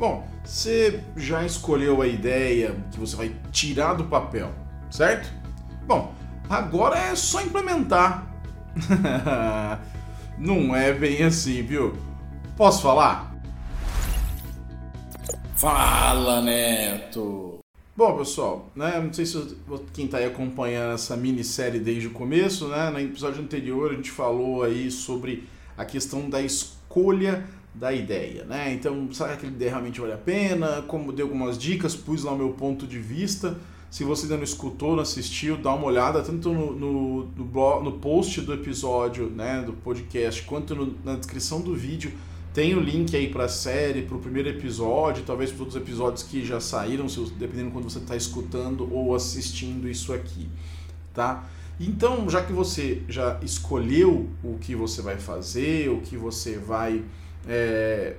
Bom, você já escolheu a ideia que você vai tirar do papel, certo? Bom, agora é só implementar. Não é bem assim, viu? Posso falar? Fala, Neto! Bom, pessoal, né, não sei se quem está aí acompanhando essa minissérie desde o começo, né, no episódio anterior a gente falou aí sobre a questão da escolha da ideia, né? Então, será que aquela ideia realmente vale a pena? Como dei algumas dicas, pus lá o meu ponto de vista. Se você ainda não escutou, não assistiu, dá uma olhada tanto no, no, no, blog, no post do episódio, né, do podcast, quanto no, na descrição do vídeo. Tem o link aí para a série, para o primeiro episódio, talvez para outros episódios que já saíram, dependendo de quando você está escutando ou assistindo isso aqui, tá? Então, já que você já escolheu o que você vai fazer, o que você vai, é,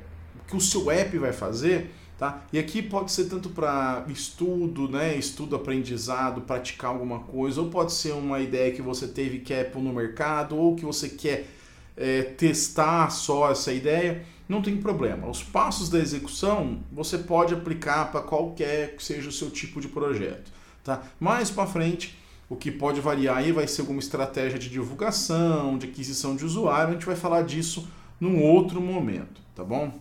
que o seu app vai fazer, Tá? E aqui pode ser tanto para estudo, né? estudo, aprendizado, praticar alguma coisa, ou pode ser uma ideia que você teve que é pôr no mercado, ou que você quer é, testar só essa ideia, não tem problema. Os passos da execução você pode aplicar para qualquer que seja o seu tipo de projeto. Tá? Mais para frente, o que pode variar aí vai ser alguma estratégia de divulgação, de aquisição de usuário, a gente vai falar disso num outro momento, tá bom?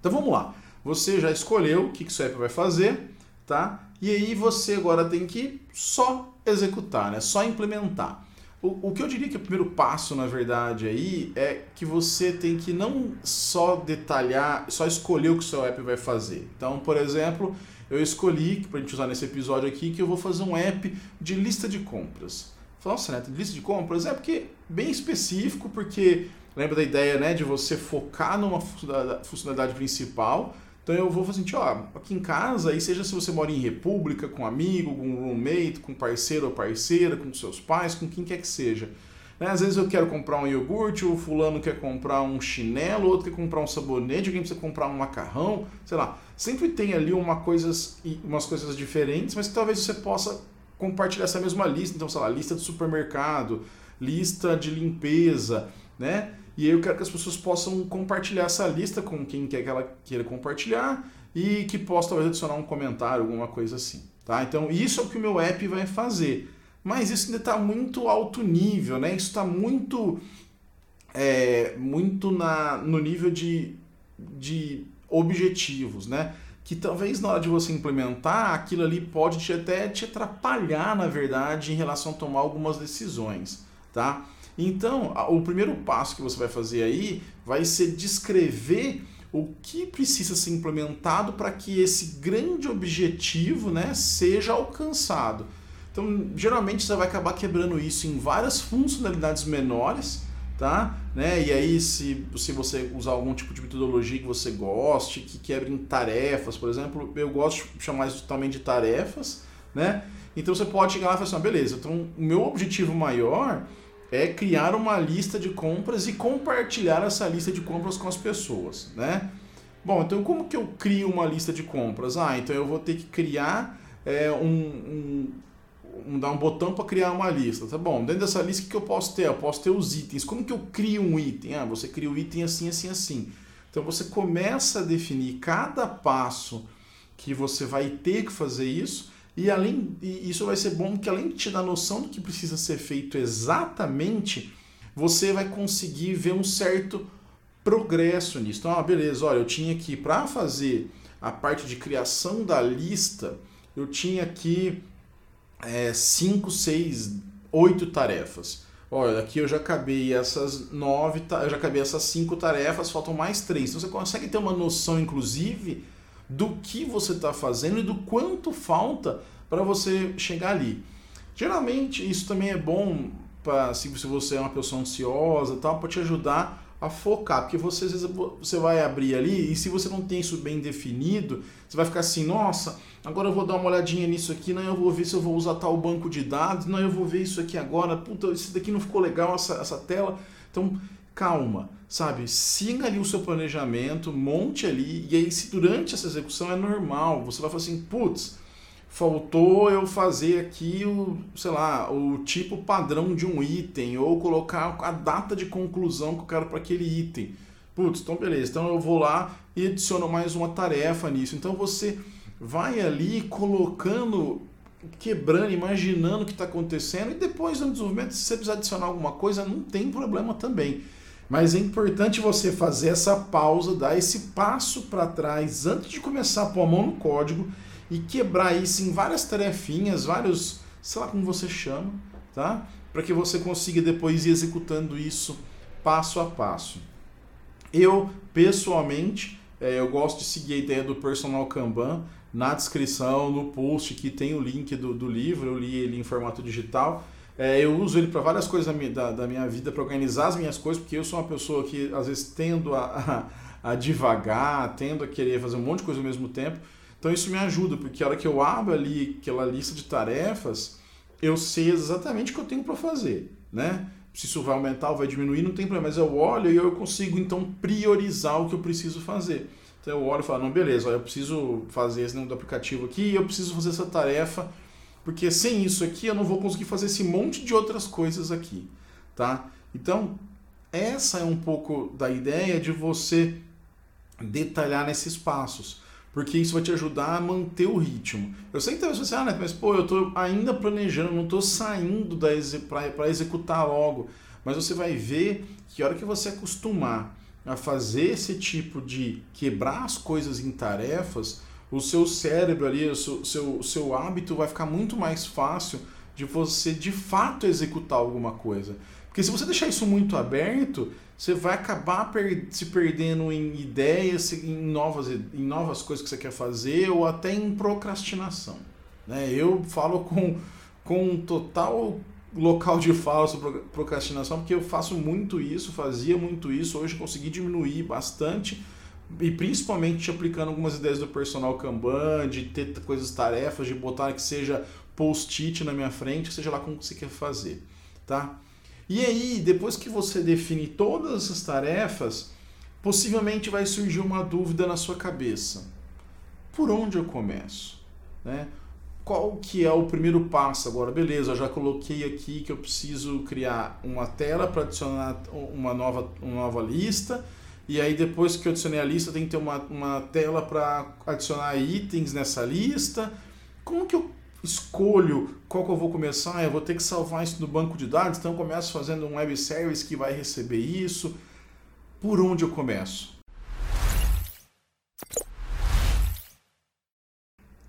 Então vamos lá. Você já escolheu o que, que seu app vai fazer, tá? E aí você agora tem que só executar, né? Só implementar. O, o que eu diria que é o primeiro passo, na verdade, aí é que você tem que não só detalhar, só escolher o que seu app vai fazer. Então, por exemplo, eu escolhi, para a gente usar nesse episódio aqui, que eu vou fazer um app de lista de compras. Nossa, né? Lista de compras é porque bem específico, porque lembra da ideia né, de você focar numa funcionalidade principal então eu vou fazer assim, ó, aqui em casa, aí seja se você mora em república, com amigo, com roommate, com parceiro ou parceira, com seus pais, com quem quer que seja. Né? Às vezes eu quero comprar um iogurte, o fulano quer comprar um chinelo, outro quer comprar um sabonete, alguém precisa comprar um macarrão, sei lá. Sempre tem ali uma coisas, umas coisas diferentes, mas que talvez você possa compartilhar essa mesma lista. Então, sei lá, lista de supermercado, lista de limpeza, né? E aí eu quero que as pessoas possam compartilhar essa lista com quem quer que ela queira compartilhar e que possa talvez adicionar um comentário, alguma coisa assim. Tá? Então isso é o que o meu app vai fazer. Mas isso ainda está muito alto nível, né? Isso está muito, é, muito na, no nível de, de objetivos, né? Que talvez na hora de você implementar, aquilo ali pode te, até te atrapalhar, na verdade, em relação a tomar algumas decisões, tá? Então, o primeiro passo que você vai fazer aí vai ser descrever o que precisa ser implementado para que esse grande objetivo né, seja alcançado. Então, geralmente você vai acabar quebrando isso em várias funcionalidades menores, tá? Né? E aí, se, se você usar algum tipo de metodologia que você goste, que quebre em tarefas, por exemplo, eu gosto de chamar isso também de tarefas, né? Então você pode chegar lá e falar assim, ah, beleza, então o meu objetivo maior é criar uma lista de compras e compartilhar essa lista de compras com as pessoas, né? Bom, então como que eu crio uma lista de compras? Ah, então eu vou ter que criar é, um, um, um, dar um botão para criar uma lista, tá bom? Dentro dessa lista o que eu posso ter? Eu posso ter os itens. Como que eu crio um item? Ah, você cria o um item assim, assim, assim. Então você começa a definir cada passo que você vai ter que fazer isso e além isso vai ser bom porque além de te dar noção do que precisa ser feito exatamente, você vai conseguir ver um certo progresso nisso. Então, ah, beleza, olha, eu tinha aqui para fazer a parte de criação da lista, eu tinha aqui 5, 6, 8 tarefas. Olha, aqui eu já acabei essas nove, eu já acabei essas cinco tarefas, faltam mais três. Então você consegue ter uma noção, inclusive, do que você está fazendo e do quanto falta para você chegar ali. Geralmente isso também é bom para se você é uma pessoa ansiosa, tal, para te ajudar a focar, porque você às vezes você vai abrir ali e se você não tem isso bem definido, você vai ficar assim, nossa, agora eu vou dar uma olhadinha nisso aqui, não eu vou ver se eu vou usar tal banco de dados, não eu vou ver isso aqui agora, puta, isso daqui não ficou legal essa, essa tela. Então, calma, sabe? Siga ali o seu planejamento, monte ali, e aí se durante essa execução é normal, você vai falar assim, putz, faltou eu fazer aqui o, sei lá, o tipo padrão de um item, ou colocar a data de conclusão que eu quero para aquele item. Putz, então beleza, então eu vou lá e adiciono mais uma tarefa nisso. Então você vai ali colocando, quebrando, imaginando o que está acontecendo e depois no desenvolvimento, se você precisar adicionar alguma coisa, não tem problema também. Mas é importante você fazer essa pausa, dar esse passo para trás antes de começar a pôr a mão no código e quebrar isso em várias tarefinhas, vários, sei lá como você chama, tá? Para que você consiga depois ir executando isso passo a passo. Eu, pessoalmente, é, eu gosto de seguir a ideia do personal Kanban. Na descrição, no post, que tem o link do, do livro, eu li ele em formato digital. É, eu uso ele para várias coisas da minha, da, da minha vida, para organizar as minhas coisas, porque eu sou uma pessoa que às vezes tendo a, a, a devagar, tendo a querer fazer um monte de coisa ao mesmo tempo. Então isso me ajuda, porque a hora que eu abro ali aquela lista de tarefas, eu sei exatamente o que eu tenho para fazer, né? Se isso vai aumentar ou vai diminuir, não tem problema, mas eu olho e eu consigo então priorizar o que eu preciso fazer. Então eu olho e falo, não, beleza, eu preciso fazer esse nome do aplicativo aqui eu preciso fazer essa tarefa, porque sem isso aqui eu não vou conseguir fazer esse monte de outras coisas aqui, tá? Então, essa é um pouco da ideia de você detalhar nesses passos, porque isso vai te ajudar a manter o ritmo. Eu sei que talvez você, ah, né, mas pô, eu estou ainda planejando, não estou saindo para executar logo, mas você vai ver que a hora que você acostumar a fazer esse tipo de quebrar as coisas em tarefas, o seu cérebro ali, o seu, seu, seu hábito vai ficar muito mais fácil de você de fato executar alguma coisa. Porque se você deixar isso muito aberto, você vai acabar per se perdendo em ideias, em novas, em novas coisas que você quer fazer ou até em procrastinação. Né? Eu falo com, com total local de fala sobre procrastinação, porque eu faço muito isso, fazia muito isso, hoje consegui diminuir bastante e principalmente aplicando algumas ideias do personal Kanban, de ter coisas, tarefas, de botar que seja post-it na minha frente, seja lá como você quer fazer, tá? E aí, depois que você define todas essas tarefas, possivelmente vai surgir uma dúvida na sua cabeça. Por onde eu começo? Né? qual que é o primeiro passo agora? Beleza, já coloquei aqui que eu preciso criar uma tela para adicionar uma nova, uma nova lista. E aí depois que eu adicionei a lista, tem que ter uma, uma tela para adicionar itens nessa lista. Como que eu escolho qual que eu vou começar? Eu vou ter que salvar isso no banco de dados, então eu começo fazendo um web service que vai receber isso. Por onde eu começo?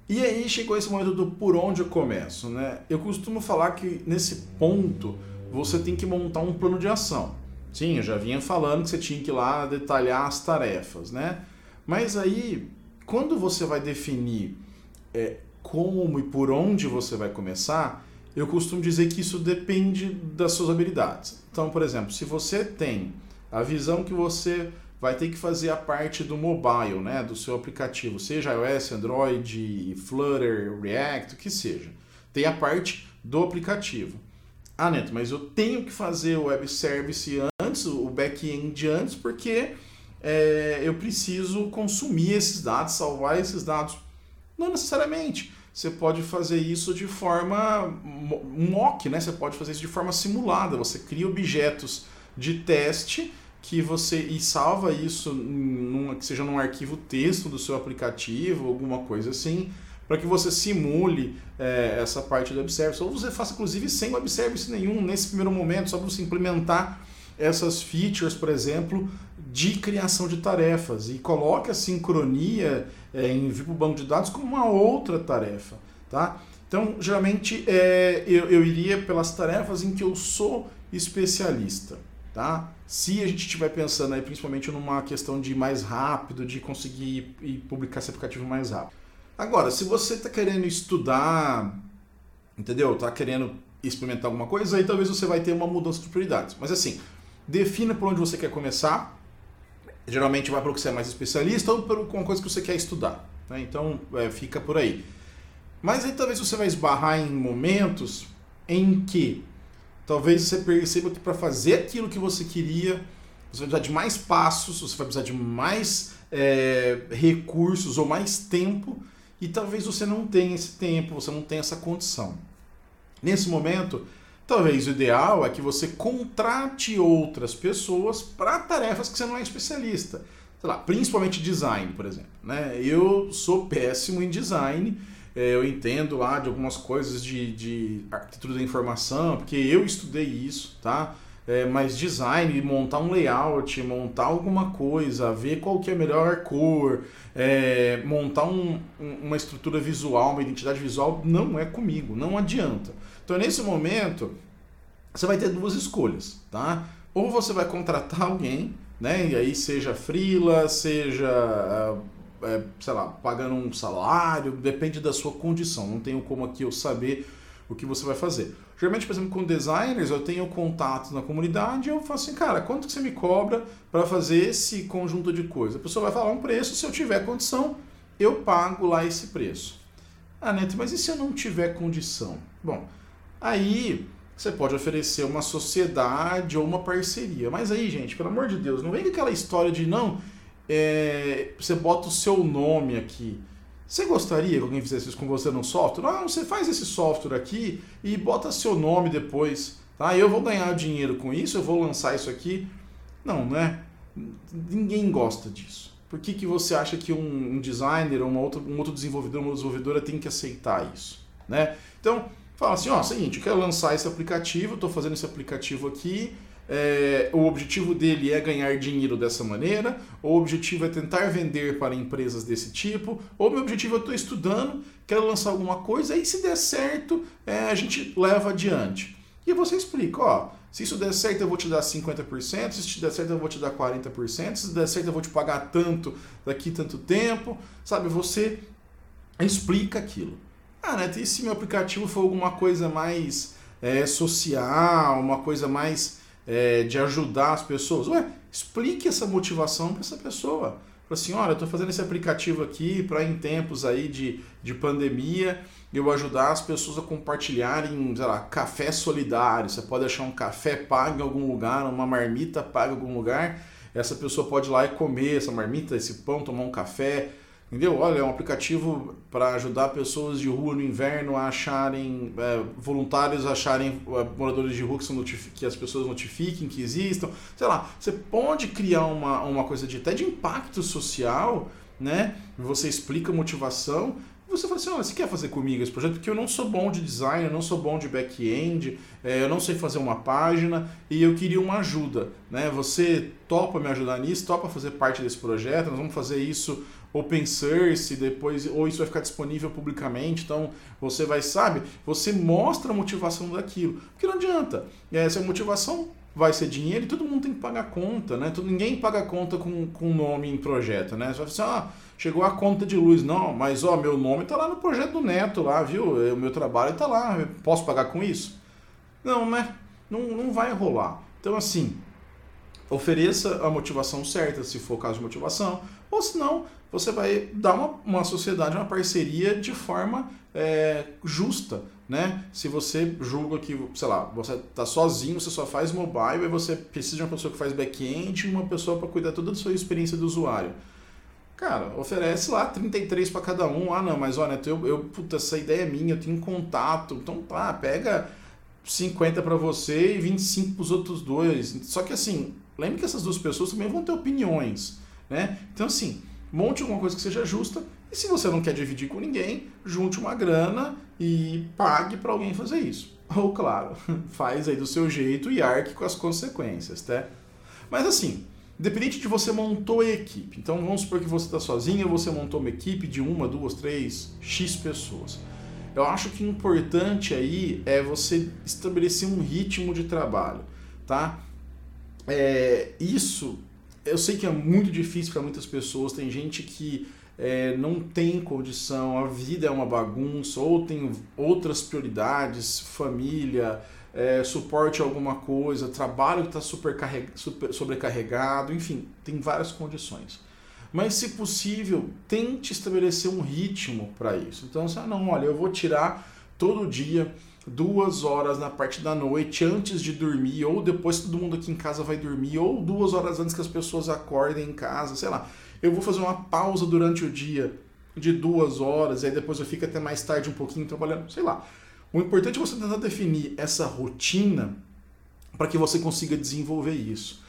E aí chegou esse momento do por onde eu começo, né? Eu costumo falar que nesse ponto você tem que montar um plano de ação. Sim, eu já vinha falando que você tinha que ir lá detalhar as tarefas, né? Mas aí, quando você vai definir é, como e por onde você vai começar, eu costumo dizer que isso depende das suas habilidades. Então, por exemplo, se você tem a visão que você vai ter que fazer a parte do mobile, né, do seu aplicativo, seja iOS, Android, Flutter, React, o que seja. Tem a parte do aplicativo. Ah, Neto, mas eu tenho que fazer o web service antes, o back-end antes, porque é, eu preciso consumir esses dados, salvar esses dados. Não necessariamente. Você pode fazer isso de forma mock, né? Você pode fazer isso de forma simulada. Você cria objetos de teste que você e salva isso num, que seja num arquivo texto do seu aplicativo, alguma coisa assim, para que você simule é, essa parte do web service. Ou você faça inclusive sem web service nenhum nesse primeiro momento, só para você implementar essas features, por exemplo, de criação de tarefas e coloque a sincronia é, em vir para o banco de dados como uma outra tarefa, tá? Então, geralmente, é, eu, eu iria pelas tarefas em que eu sou especialista. Tá? Se a gente estiver pensando aí principalmente numa questão de mais rápido, de conseguir ir publicar esse aplicativo mais rápido. Agora, se você está querendo estudar, entendeu? Está querendo experimentar alguma coisa, aí talvez você vai ter uma mudança de prioridades. Mas assim, defina por onde você quer começar. Geralmente vai para o que você é mais especialista ou para uma coisa que você quer estudar. Né? Então, é, fica por aí. Mas aí talvez você vai esbarrar em momentos em que talvez você perceba que para fazer aquilo que você queria, você vai precisar de mais passos, você vai precisar de mais é, recursos ou mais tempo, e talvez você não tenha esse tempo, você não tenha essa condição. Nesse momento, Talvez o ideal é que você contrate outras pessoas para tarefas que você não é especialista. Sei lá, principalmente design, por exemplo. Né? Eu sou péssimo em design, é, eu entendo lá de algumas coisas de, de arquitetura da informação, porque eu estudei isso, tá? É, mas design, montar um layout, montar alguma coisa, ver qual que é a melhor cor, é, montar um, uma estrutura visual, uma identidade visual, não é comigo, não adianta. Então, nesse momento, você vai ter duas escolhas, tá? Ou você vai contratar alguém, né? E aí seja freela, seja, é, sei lá, pagando um salário, depende da sua condição. Não tenho como aqui eu saber o que você vai fazer. Geralmente, por exemplo, com designers, eu tenho contato na comunidade eu falo assim, cara, quanto que você me cobra para fazer esse conjunto de coisas? A pessoa vai falar um preço, se eu tiver condição, eu pago lá esse preço. Ah, Neto, mas e se eu não tiver condição? Bom, Aí você pode oferecer uma sociedade ou uma parceria. Mas aí, gente, pelo amor de Deus, não vem com aquela história de não, é, você bota o seu nome aqui. Você gostaria que alguém fizesse isso com você no software? Não, você faz esse software aqui e bota seu nome depois. Tá? Eu vou ganhar dinheiro com isso, eu vou lançar isso aqui. Não, né? Ninguém gosta disso. Por que, que você acha que um, designer ou uma outra, um outro desenvolvedor, uma desenvolvedora tem que aceitar isso? Né? Então, Fala assim, ó, seguinte, eu quero lançar esse aplicativo, estou fazendo esse aplicativo aqui, é, o objetivo dele é ganhar dinheiro dessa maneira, o objetivo é tentar vender para empresas desse tipo, ou meu objetivo é eu estou estudando, quero lançar alguma coisa, e se der certo, é, a gente leva adiante. E você explica, ó, se isso der certo eu vou te dar 50%, se der certo eu vou te dar 40%, se der certo eu vou te pagar tanto daqui tanto tempo, sabe? Você explica aquilo. Ah, né? E se meu aplicativo for alguma coisa mais é, social, uma coisa mais é, de ajudar as pessoas? Ué, explique essa motivação para essa pessoa. Fala assim, olha, eu estou fazendo esse aplicativo aqui para em tempos aí de, de pandemia eu ajudar as pessoas a compartilharem, sei lá, café solidário. Você pode achar um café pago em algum lugar, uma marmita paga em algum lugar. Essa pessoa pode ir lá e comer essa marmita, esse pão, tomar um café Entendeu? Olha, é um aplicativo para ajudar pessoas de rua no inverno a acharem, é, voluntários a acharem é, moradores de rua que, que as pessoas notifiquem que existam. Sei lá, você pode criar uma, uma coisa de até de impacto social, né? Você explica a motivação você fala assim, olha, você quer fazer comigo esse projeto? Porque eu não sou bom de design, eu não sou bom de back-end, é, eu não sei fazer uma página e eu queria uma ajuda. Né? Você topa me ajudar nisso, topa fazer parte desse projeto, nós vamos fazer isso open source, depois, ou isso vai ficar disponível publicamente, então você vai, sabe, você mostra a motivação daquilo. Porque não adianta, é, se a motivação vai ser dinheiro e todo mundo tem que pagar conta, né? Ninguém paga conta com, com nome em projeto, né? Você vai falar assim, ah, chegou a conta de luz. Não, mas ó, meu nome está lá no projeto do Neto lá, viu? O meu trabalho está lá, posso pagar com isso? Não, né? Não, não vai rolar. Então, assim, ofereça a motivação certa, se for caso de motivação, ou se não, você vai dar uma, uma sociedade, uma parceria de forma é, justa, né? Se você julga que, sei lá, você está sozinho, você só faz mobile e você precisa de uma pessoa que faz back-end e uma pessoa para cuidar toda a sua experiência do usuário. Cara, oferece lá 33 para cada um. Ah, não, mas olha, eu, eu, puta, essa ideia é minha, eu tenho contato. Então, pá, pega 50 para você e 25 para os outros dois. Só que assim, lembre que essas duas pessoas também vão ter opiniões, né? Então, assim, monte alguma coisa que seja justa. E se você não quer dividir com ninguém, junte uma grana e pague para alguém fazer isso. Ou, claro, faz aí do seu jeito e arque com as consequências, tá? Mas assim, Independente de você montou a equipe. Então vamos supor que você está sozinho, você montou uma equipe de uma, duas, três, X pessoas. Eu acho que o importante aí é você estabelecer um ritmo de trabalho, tá? É, isso eu sei que é muito difícil para muitas pessoas. Tem gente que é, não tem condição, a vida é uma bagunça, ou tem outras prioridades, família, é, suporte a alguma coisa, trabalho que está super, sobrecarregado, enfim, tem várias condições. Mas, se possível, tente estabelecer um ritmo para isso. Então, assim, ah, não, olha, eu vou tirar todo dia duas horas na parte da noite antes de dormir, ou depois que todo mundo aqui em casa vai dormir, ou duas horas antes que as pessoas acordem em casa, sei lá. Eu vou fazer uma pausa durante o dia de duas horas, e aí depois eu fico até mais tarde um pouquinho trabalhando, sei lá O importante é você tentar definir essa rotina para que você consiga desenvolver isso.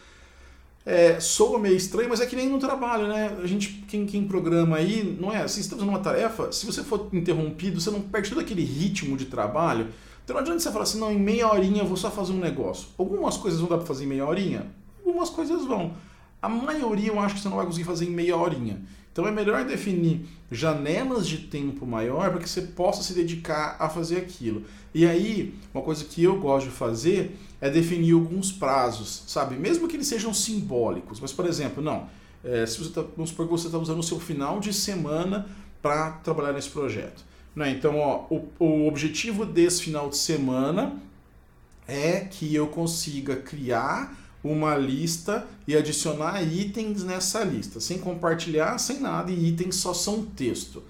É, soa meio estranho, mas é que nem no trabalho, né? A gente, quem, quem programa aí, não é assim, você está fazendo uma tarefa, se você for interrompido, você não perde todo aquele ritmo de trabalho. Então não adianta você falar assim, não, em meia horinha eu vou só fazer um negócio. Algumas coisas vão dar para fazer em meia horinha, algumas coisas vão. A maioria eu acho que você não vai conseguir fazer em meia horinha. Então é melhor definir janelas de tempo maior para que você possa se dedicar a fazer aquilo. E aí, uma coisa que eu gosto de fazer é definir alguns prazos, sabe? Mesmo que eles sejam simbólicos. Mas, por exemplo, não. É, se você tá, vamos supor que você está usando o seu final de semana para trabalhar nesse projeto. Né? Então, ó, o, o objetivo desse final de semana é que eu consiga criar uma lista e adicionar itens nessa lista, sem compartilhar, sem nada, e itens só são texto.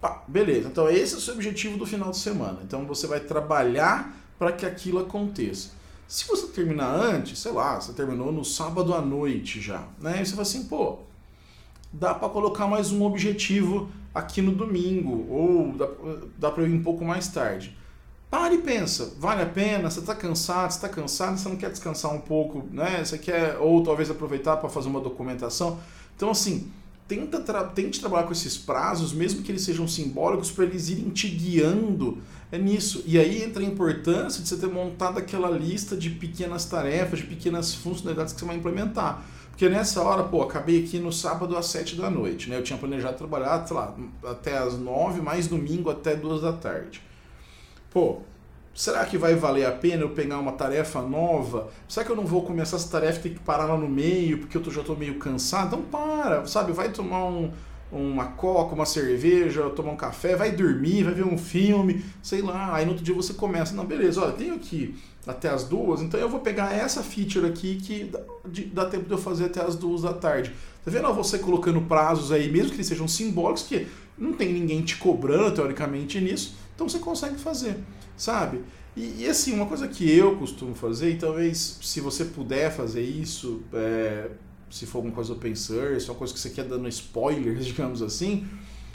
Pá, beleza, então esse é o seu objetivo do final de semana. Então você vai trabalhar para que aquilo aconteça. Se você terminar antes, sei lá, você terminou no sábado à noite já, né? E você fala assim, pô, dá para colocar mais um objetivo aqui no domingo, ou dá, dá para ir um pouco mais tarde. Para e pensa, vale a pena? Você está cansado, está cansado, você não quer descansar um pouco, né? Você quer, ou talvez aproveitar para fazer uma documentação. Então, assim, tenta tra tente trabalhar com esses prazos, mesmo que eles sejam simbólicos, para eles irem te guiando é nisso. E aí entra a importância de você ter montado aquela lista de pequenas tarefas, de pequenas funcionalidades que você vai implementar. Porque nessa hora, pô, acabei aqui no sábado às 7 da noite, né? Eu tinha planejado trabalhar, sei lá, até às 9, mais domingo até 2 da tarde pô, será que vai valer a pena eu pegar uma tarefa nova? Será que eu não vou começar essa tarefa e ter que parar lá no meio porque eu tô, já estou meio cansado? Então para, sabe? Vai tomar um, uma coca, uma cerveja, tomar um café, vai dormir, vai ver um filme, sei lá. Aí no outro dia você começa, não, beleza, olha, tenho aqui até as duas, então eu vou pegar essa feature aqui que dá, tempo de eu fazer até as duas da tarde. Tá vendo você colocando prazos aí, mesmo que eles sejam simbólicos, que não tem ninguém te cobrando teoricamente nisso, então você consegue fazer, sabe? E, e, assim, uma coisa que eu costumo fazer, e talvez se você puder fazer isso, é, se for alguma coisa open source, uma coisa que você quer dando spoilers, digamos assim,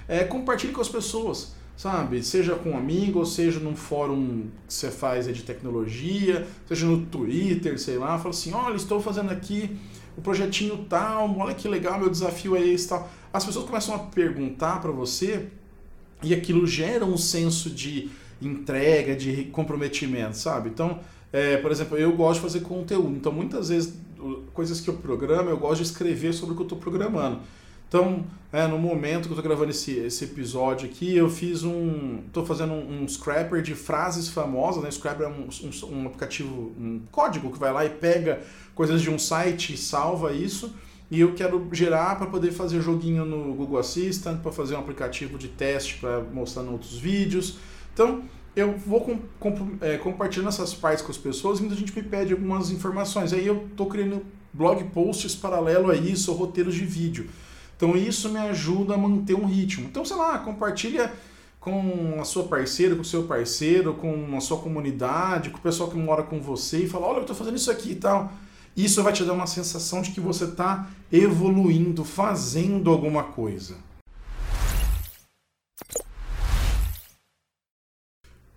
é compartilhe com as pessoas, sabe? Seja com um amigo, ou seja num fórum que você faz de tecnologia, seja no Twitter, sei lá, fala assim, olha, estou fazendo aqui o projetinho tal, olha que legal, meu desafio é esse tal. As pessoas começam a perguntar para você e aquilo gera um senso de entrega, de comprometimento, sabe? Então, é, por exemplo, eu gosto de fazer conteúdo, então muitas vezes coisas que eu programo, eu gosto de escrever sobre o que eu estou programando. Então, é, no momento que eu estou gravando esse, esse episódio aqui, eu fiz um. Estou fazendo um, um, scrapper de frases famosas, né? Scrapper é um, um, um aplicativo, um código que vai lá e pega coisas de um site e salva isso e eu quero gerar para poder fazer joguinho no Google Assistant, para fazer um aplicativo de teste para mostrar em outros vídeos. Então, eu vou com, com, é, compartilhando essas partes com as pessoas muita gente me pede algumas informações. Aí eu estou criando blog posts paralelo a isso, ou roteiros de vídeo. Então isso me ajuda a manter um ritmo. Então, sei lá, compartilha com a sua parceira, com o seu parceiro, com a sua comunidade, com o pessoal que mora com você e fala, olha, eu estou fazendo isso aqui e tal. Isso vai te dar uma sensação de que você está evoluindo, fazendo alguma coisa.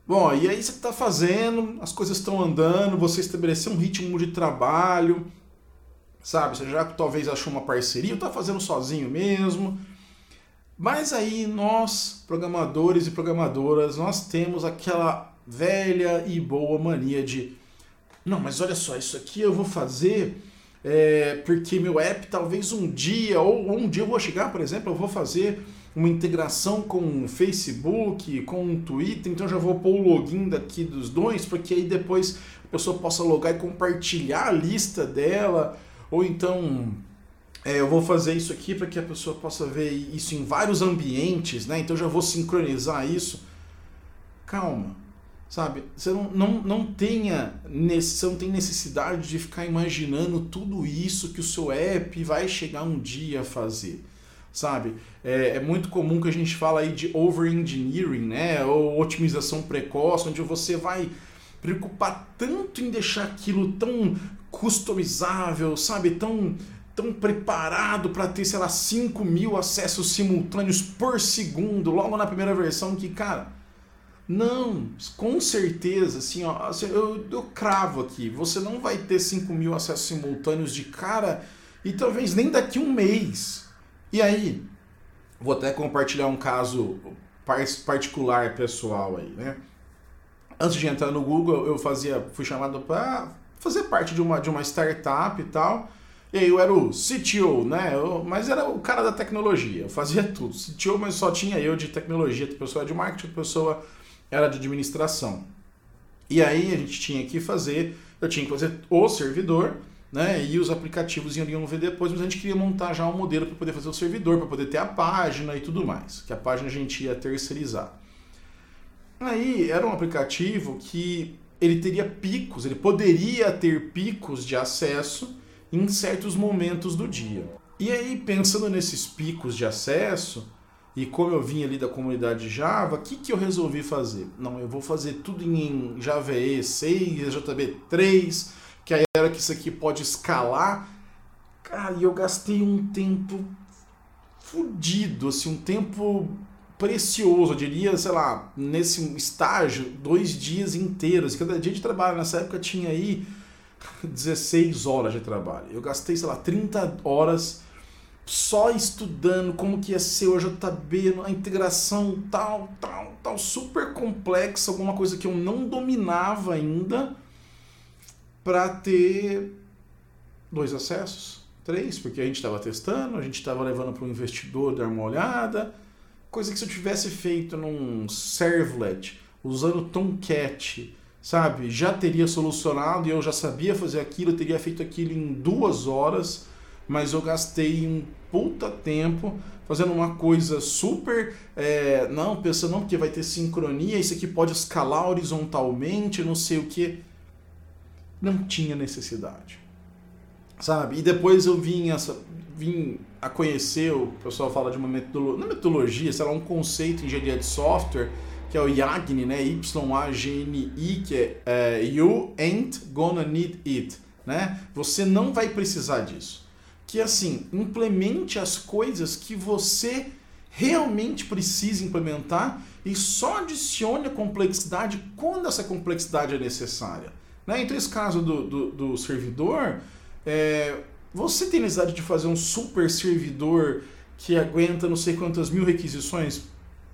Bom, e aí você está fazendo, as coisas estão andando, você estabeleceu um ritmo de trabalho, sabe? Você já talvez achou uma parceria, está fazendo sozinho mesmo. Mas aí nós, programadores e programadoras, nós temos aquela velha e boa mania de não, mas olha só, isso aqui eu vou fazer é, porque meu app talvez um dia, ou um dia eu vou chegar, por exemplo, eu vou fazer uma integração com o Facebook, com o Twitter, então já vou pôr o login daqui dos dois, porque aí depois a pessoa possa logar e compartilhar a lista dela, ou então é, eu vou fazer isso aqui para que a pessoa possa ver isso em vários ambientes, né? Então já vou sincronizar isso. Calma Sabe? Você não, não, não, tenha, você não tem necessidade de ficar imaginando tudo isso que o seu app vai chegar um dia a fazer. Sabe? É, é muito comum que a gente fala aí de over-engineering, né? Ou otimização precoce, onde você vai preocupar tanto em deixar aquilo tão customizável, sabe? Tão, tão preparado para ter, sei lá, 5 mil acessos simultâneos por segundo, logo na primeira versão, que, cara Não, com certeza, assim, ó, assim, eu, eu cravo aqui, você não vai ter 5 mil acessos simultâneos de cara e talvez nem daqui um mês. E aí, vou até compartilhar um caso particular pessoal aí, né? Antes de entrar no Google, eu fazia, fui chamado para fazer parte de uma, de uma startup e tal. E aí eu era o CTO, né? Eu, mas era o cara da tecnologia, eu fazia tudo. CTO, mas só tinha eu de tecnologia, a pessoa de marketing, a pessoa era de administração. E aí a gente tinha que fazer, eu tinha que fazer o servidor, né? E os aplicativos iriam ver depois, mas a gente queria montar já um modelo para poder fazer o servidor, para poder ter a página e tudo mais, que a página a gente ia terceirizar. Aí era um aplicativo que ele teria picos, ele poderia ter picos de acesso em certos momentos do dia. E aí, pensando nesses picos de acesso, e como eu vim ali da comunidade Java, o que, que eu resolvi fazer? Não, eu vou fazer tudo em Java E 6, JB 3, que aí era que isso aqui pode escalar. Cara, e eu gastei um tempo fudido, assim, um tempo precioso, eu diria, sei lá, nesse estágio, dois dias inteiros. Cada dia de trabalho nessa época tinha aí 16 horas de trabalho. Eu gastei, sei lá, 30 horas só estudando como que ia ser o JB, a integração tal, tal, tal, super complexa, alguma coisa que eu não dominava ainda, para ter dois acessos, três, porque a gente estava testando, a gente estava levando para o investidor dar uma olhada, coisa que se eu tivesse feito num servlet, usando Tomcat, sabe, já teria solucionado e eu já sabia fazer aquilo, eu teria feito aquilo em duas horas mas eu gastei um puta tempo fazendo uma coisa super. É, não, pensando não, porque vai ter sincronia, isso aqui pode escalar horizontalmente, não sei o que. Não tinha necessidade. Sabe? E depois eu vim, essa, vim a conhecer, o pessoal fala de uma metodologia, não metodologia, sei lá, um conceito em engenharia de software, que é o YAGNI, né? Y-A-G-N-I, que é, é You Ain't Gonna Need It. Né? Você não vai precisar disso que assim, implemente as coisas que você realmente precisa implementar e só adicione a complexidade quando essa complexidade é necessária. Né? Então, esse caso do, do, do servidor, é, você tem necessidade de fazer um super servidor que aguenta não sei quantas mil requisições?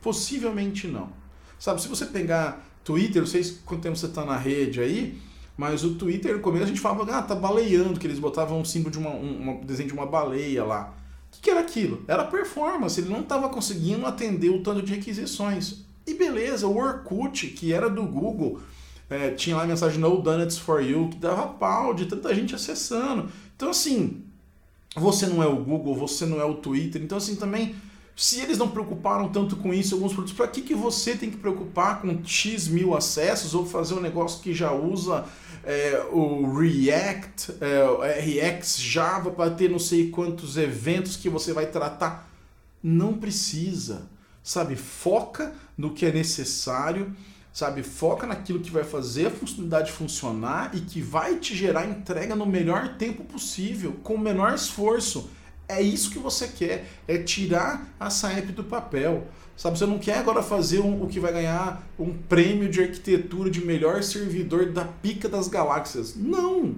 Possivelmente não. Sabe, se você pegar Twitter, não sei quanto tempo você está na rede aí, mas o Twitter, no começo a gente falava, ah, tá baleando, que eles botavam um símbolo de uma, um, um desenho de uma baleia lá. O que, que era aquilo? Era performance, ele não estava conseguindo atender o tanto de requisições. E beleza, o Orkut, que era do Google, é, tinha lá a mensagem No Donuts for You, que dava pau de tanta gente acessando. Então, assim, você não é o Google, você não é o Twitter, então, assim, também se eles não preocuparam tanto com isso, alguns produtos, para que, que você tem que preocupar com X mil acessos ou fazer um negócio que já usa é, o React, é, React Java para ter não sei quantos eventos que você vai tratar? Não precisa, sabe? Foca no que é necessário, sabe? Foca naquilo que vai fazer a funcionalidade funcionar e que vai te gerar entrega no melhor tempo possível, com o menor esforço é isso que você quer, é tirar a SAEP do papel. Sabe, você não quer agora fazer um, o que vai ganhar um prêmio de arquitetura de melhor servidor da pica das galáxias. Não!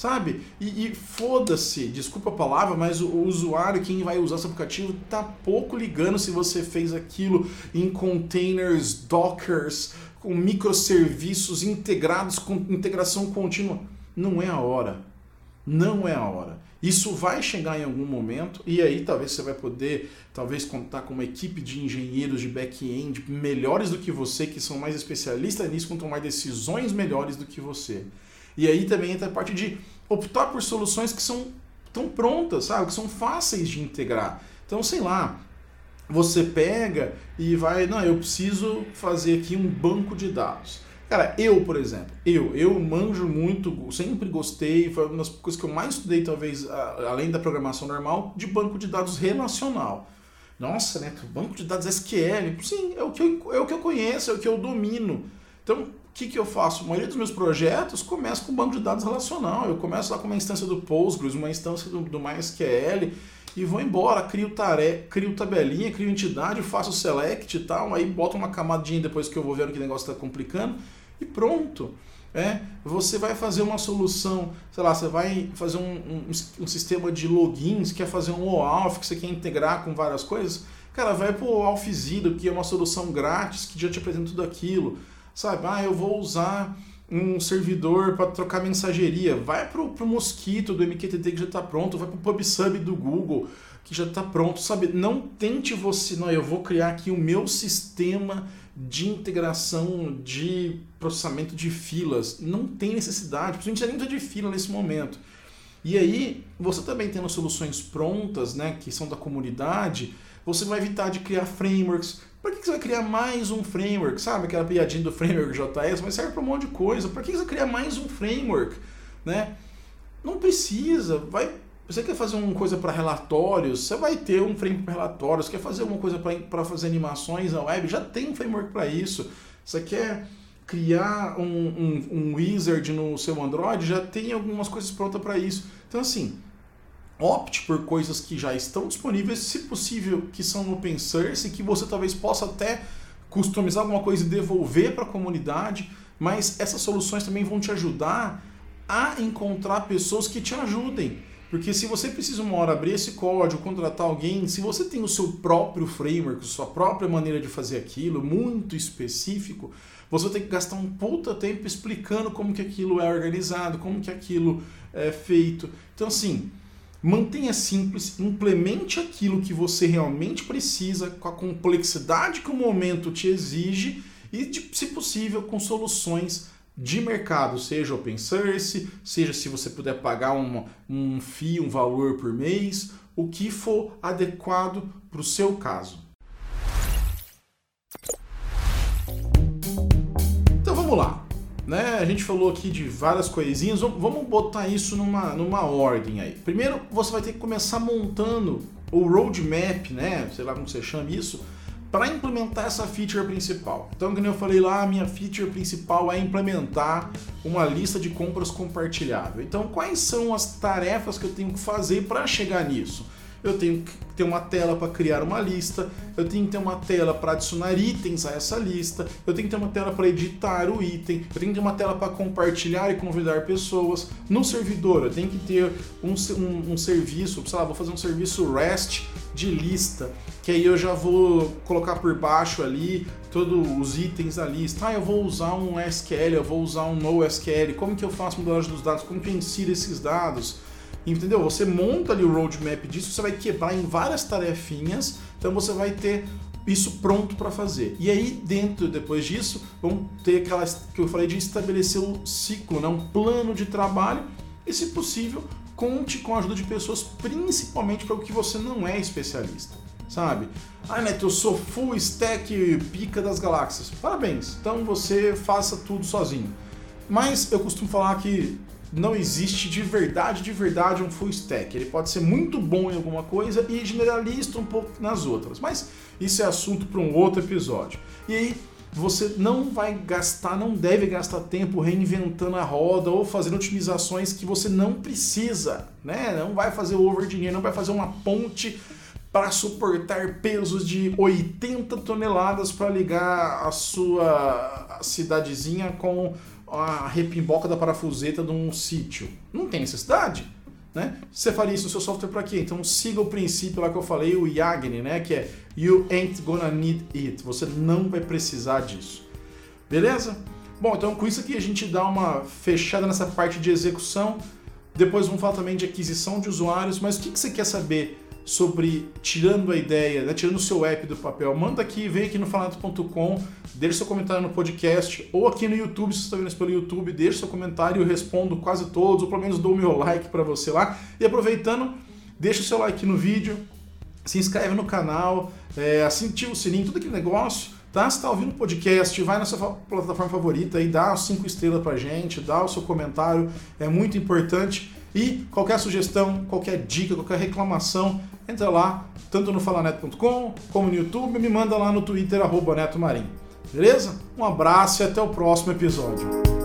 Sabe? E, e foda-se, desculpa a palavra, mas o, o, usuário, quem vai usar esse aplicativo, tá pouco ligando se você fez aquilo em containers, dockers, com microserviços integrados com integração contínua. Não é a hora. Não é a hora. Isso vai chegar em algum momento e aí talvez você vai poder talvez contar com uma equipe de engenheiros de back-end melhores do que você, que são mais especialistas nisso, com tomar decisões melhores do que você. E aí também entra a parte de optar por soluções que são tão prontas, sabe? Que são fáceis de integrar. Então, sei lá, você pega e vai, não, eu preciso fazer aqui um banco de dados. Cara, eu, por exemplo, eu, eu manjo muito, sempre gostei, foi uma das coisas que eu mais estudei, talvez, além da programação normal, de banco de dados relacional. Nossa, né? Banco de dados SQL, sim, é o que eu, é o que eu conheço, é o que eu domino. Então, o que, que eu faço? A maioria dos meus projetos começa com banco de dados relacional. Eu começo lá com uma instância do Postgres, uma instância do, do MySQL, e vou embora, crio tarefa, crio tabelinha, crio entidade, faço select e tal, aí boto uma camadinha depois que eu vou vendo que negócio está complicando e pronto. É, você vai fazer uma solução, sei lá, você vai fazer um, um, um sistema de logins, quer fazer um OAuth que você quer integrar com várias coisas, cara, vai pro Alphzilla, que é uma solução grátis que já te apresenta tudo aquilo, sabe? Ah, eu vou usar um servidor para trocar mensageria, vai pro, pro Mosquito do MQTT que já está pronto, vai pro PubSub do Google que já está pronto, sabe? Não tente você, não, eu vou criar aqui o meu sistema de integração de processamento de filas. Não tem necessidade, principalmente nem de fila nesse momento. E aí, você também tendo soluções prontas, né, que são da comunidade, você vai evitar de criar frameworks. Para que você vai criar mais um framework? Sabe aquela piadinha do framework JS? Mas serve para um monte de coisa. Para que você vai criar mais um framework? Né? Não precisa. Vai você quer fazer uma coisa para relatórios, você vai ter um framework para relatórios. Quer fazer uma coisa para fazer animações na web, já tem um framework para isso. Você quer criar um, um, um, wizard no seu Android, já tem algumas coisas prontas para isso. Então, assim, opte por coisas que já estão disponíveis, se possível, que são open source, que você talvez possa até customizar alguma coisa e devolver para a comunidade, mas essas soluções também vão te ajudar a encontrar pessoas que te ajudem. Porque se você precisa uma hora abrir esse código, contratar alguém, se você tem o seu próprio framework, sua própria maneira de fazer aquilo, muito específico, você vai ter que gastar um puta tempo explicando como que aquilo é organizado, como que aquilo é feito. Então assim, mantenha simples, implemente aquilo que você realmente precisa, com a complexidade que o momento te exige e, se possível, com soluções de mercado, seja open source, seja se você puder pagar um, um FII, um valor por mês, o que for adequado para o seu caso. Então vamos lá. Né? A gente falou aqui de várias coisinhas, vamos botar isso numa, numa ordem aí. Primeiro, você vai ter que começar montando o roadmap, né? sei lá como você chama isso, para implementar essa feature principal. Então, como eu falei lá, a minha feature principal é implementar uma lista de compras compartilhável. Então, quais são as tarefas que eu tenho que fazer para chegar nisso? Eu tenho que ter uma tela para criar uma lista, eu tenho que ter uma tela para adicionar itens a essa lista, eu tenho que ter uma tela para editar o item, eu tenho que ter uma tela para compartilhar e convidar pessoas. No servidor, eu tenho que ter um, um, um serviço, sei lá, vou fazer um serviço REST de lista, que aí eu já vou colocar por baixo ali todos os itens da lista. Ah, eu vou usar um SQL, eu vou usar um NoSQL, como que eu faço modelagem dos dados, como que eu insiro esses dados? Entendeu? Você monta ali o roadmap disso, você vai quebrar em várias tarefinhas, então você vai ter isso pronto para fazer. E aí, dentro, depois disso, vamos ter aquelas que eu falei de estabelecer um ciclo, né? um plano de trabalho e, se possível, conte com a ajuda de pessoas, principalmente para o que você não é especialista, sabe? Ah, Neto, eu sou full stack pica das galáxias. Parabéns, então você faça tudo sozinho. Mas eu costumo falar que não existe de verdade, de verdade um full stack. Ele pode ser muito bom em alguma coisa e generalista um pouco nas outras. Mas isso é assunto para um outro episódio. E aí, você não vai gastar, não deve gastar tempo reinventando a roda ou fazendo otimizações que você não precisa, né? Não vai fazer over dinheiro, não vai fazer uma ponte para suportar pesos de 80 toneladas para ligar a sua cidadezinha com a repimboca da parafuseta de um sítio. Não tem necessidade. Né? Você faria isso no seu software para quê? Então siga o princípio lá que eu falei, o Yagni, né? que é You ain't gonna need it. Você não vai precisar disso. Beleza? Bom, então com isso aqui a gente dá uma fechada nessa parte de execução. Depois vamos falar também de aquisição de usuários, mas o que, que você quer saber sobre tirando a ideia, né, tirando o seu app do papel, manda aqui, vem aqui no falato.com, deixa seu comentário no podcast ou aqui no YouTube, se você está vendo isso pelo YouTube, deixa seu comentário, eu respondo quase todos, ou pelo menos dou meu like para você lá. E aproveitando, deixa o seu like no vídeo, se inscreve no canal, é, ativa o sininho, tudo aquele negócio. Tá? Se está ouvindo podcast, vai na sua plataforma favorita e dá cinco estrelas pra gente, dá o seu comentário, é muito importante. E qualquer sugestão, qualquer dica, qualquer reclamação, entra lá, tanto no falaneto.com como no YouTube, me manda lá no Twitter, arroba Neto Marim. Beleza? Um abraço e até o próximo episódio.